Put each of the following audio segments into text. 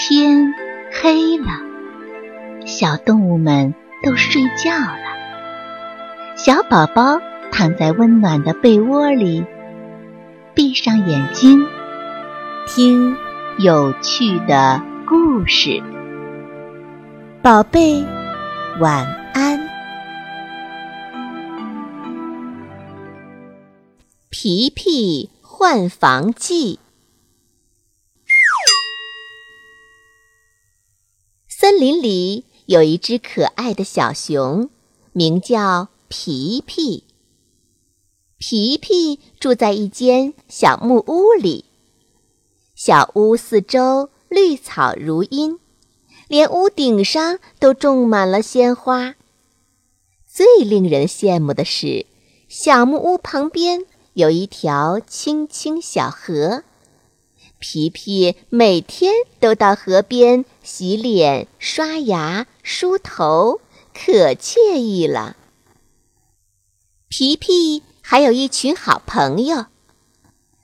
天黑了，小动物们都睡觉了。小宝宝躺在温暖的被窝里，闭上眼睛，听有趣的故事。宝贝，晚安。皮皮换房记。森林里有一只可爱的小熊，名叫皮皮。皮皮住在一间小木屋里，小屋四周绿草如茵，连屋顶上都种满了鲜花。最令人羡慕的是，小木屋旁边有一条清清小河。皮皮每天都到河边洗脸、刷牙、梳头，可惬意了。皮皮还有一群好朋友，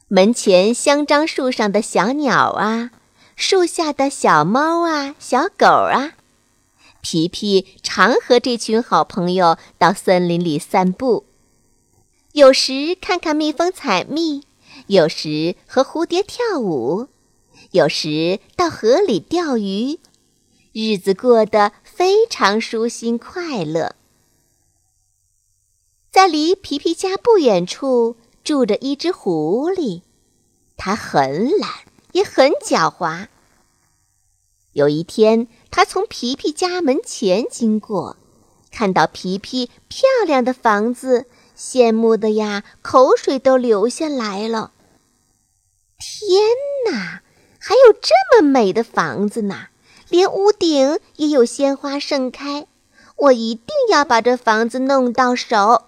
门前香樟树上的小鸟啊，树下的小猫啊、小狗啊，皮皮常和这群好朋友到森林里散步，有时看看蜜蜂采蜜。有时和蝴蝶跳舞，有时到河里钓鱼，日子过得非常舒心快乐。在离皮皮家不远处住着一只狐狸，它很懒，也很狡猾。有一天，它从皮皮家门前经过，看到皮皮漂亮的房子，羡慕的呀，口水都流下来了。天哪，还有这么美的房子呢！连屋顶也有鲜花盛开。我一定要把这房子弄到手。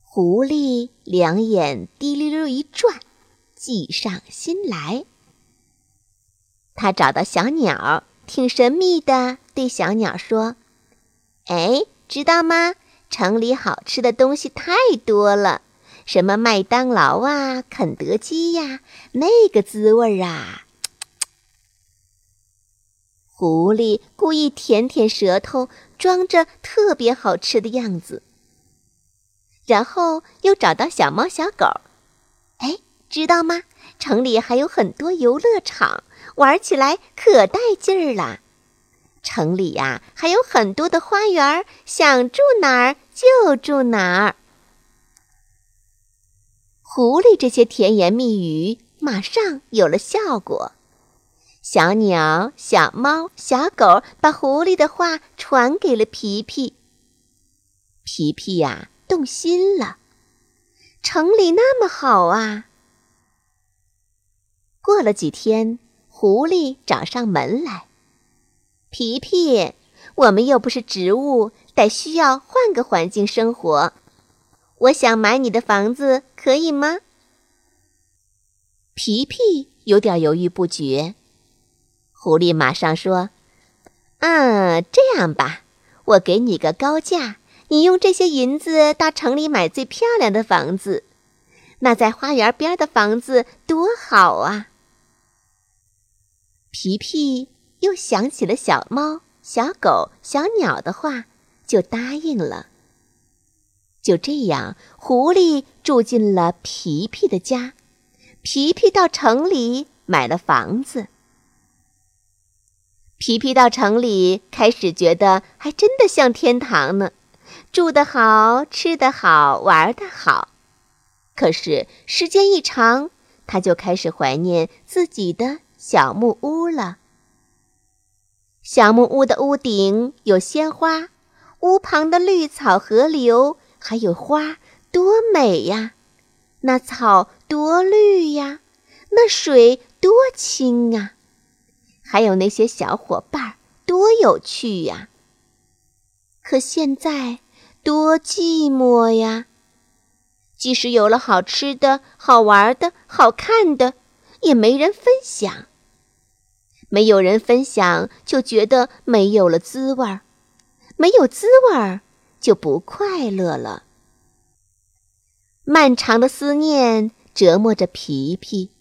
狐狸两眼滴溜溜一转，计上心来。他找到小鸟，挺神秘的对小鸟说：“哎，知道吗？城里好吃的东西太多了。”什么麦当劳啊，肯德基呀，那个滋味儿啊！狐狸故意舔舔舌头，装着特别好吃的样子。然后又找到小猫小狗，哎，知道吗？城里还有很多游乐场，玩起来可带劲儿了。城里呀，还有很多的花园，想住哪儿就住哪儿。狐狸这些甜言蜜语马上有了效果，小鸟、小猫、小狗把狐狸的话传给了皮皮。皮皮呀，动心了，城里那么好啊！过了几天，狐狸找上门来：“皮皮，我们又不是植物，得需要换个环境生活。”我想买你的房子，可以吗？皮皮有点犹豫不决。狐狸马上说：“嗯，这样吧，我给你个高价，你用这些银子到城里买最漂亮的房子。那在花园边的房子多好啊！”皮皮又想起了小猫、小狗、小鸟的话，就答应了。就这样，狐狸住进了皮皮的家，皮皮到城里买了房子。皮皮到城里，开始觉得还真的像天堂呢，住得好，吃得好，玩得好。可是时间一长，他就开始怀念自己的小木屋了。小木屋的屋顶有鲜花，屋旁的绿草河流。还有花多美呀，那草多绿呀，那水多清啊，还有那些小伙伴多有趣呀。可现在多寂寞呀！即使有了好吃的、好玩的、好看的，也没人分享。没有人分享，就觉得没有了滋味儿，没有滋味儿。就不快乐了。漫长的思念折磨着皮皮，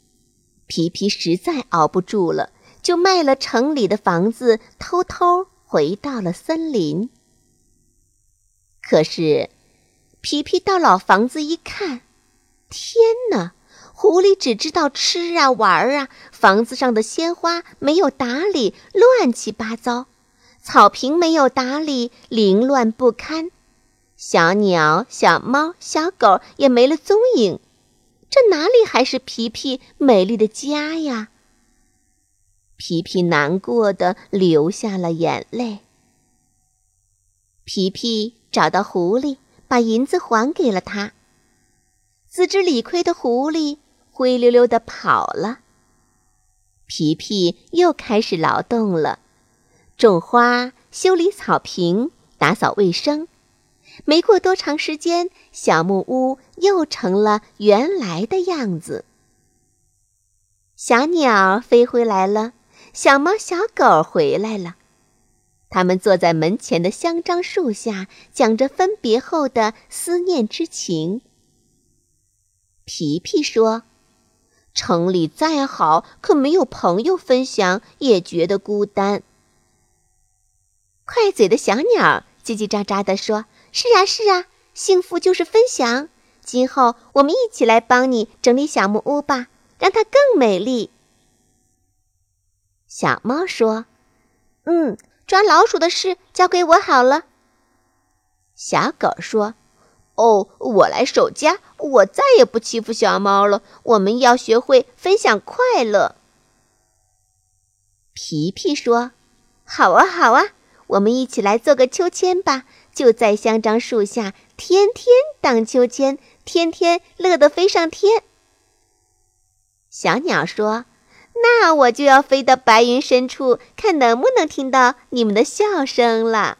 皮皮实在熬不住了，就卖了城里的房子，偷偷回到了森林。可是，皮皮到老房子一看，天哪！狐狸只知道吃啊玩啊，房子上的鲜花没有打理，乱七八糟；草坪没有打理，凌乱不堪。小鸟、小猫、小狗也没了踪影，这哪里还是皮皮美丽的家呀？皮皮难过的流下了眼泪。皮皮找到狐狸，把银子还给了他。自知理亏的狐狸。灰溜溜的跑了。皮皮又开始劳动了，种花、修理草坪、打扫卫生。没过多长时间，小木屋又成了原来的样子。小鸟飞回来了，小猫、小狗回来了。他们坐在门前的香樟树下，讲着分别后的思念之情。皮皮说。城里再好，可没有朋友分享，也觉得孤单。快嘴的小鸟叽叽喳喳地说：“是啊，是啊，幸福就是分享。今后我们一起来帮你整理小木屋吧，让它更美丽。”小猫说：“嗯，抓老鼠的事交给我好了。”小狗说。哦，我来守家，我再也不欺负小猫了。我们要学会分享快乐。皮皮说：“好啊，好啊，我们一起来做个秋千吧，就在香樟树下，天天荡秋千，天天乐得飞上天。”小鸟说：“那我就要飞到白云深处，看能不能听到你们的笑声了。”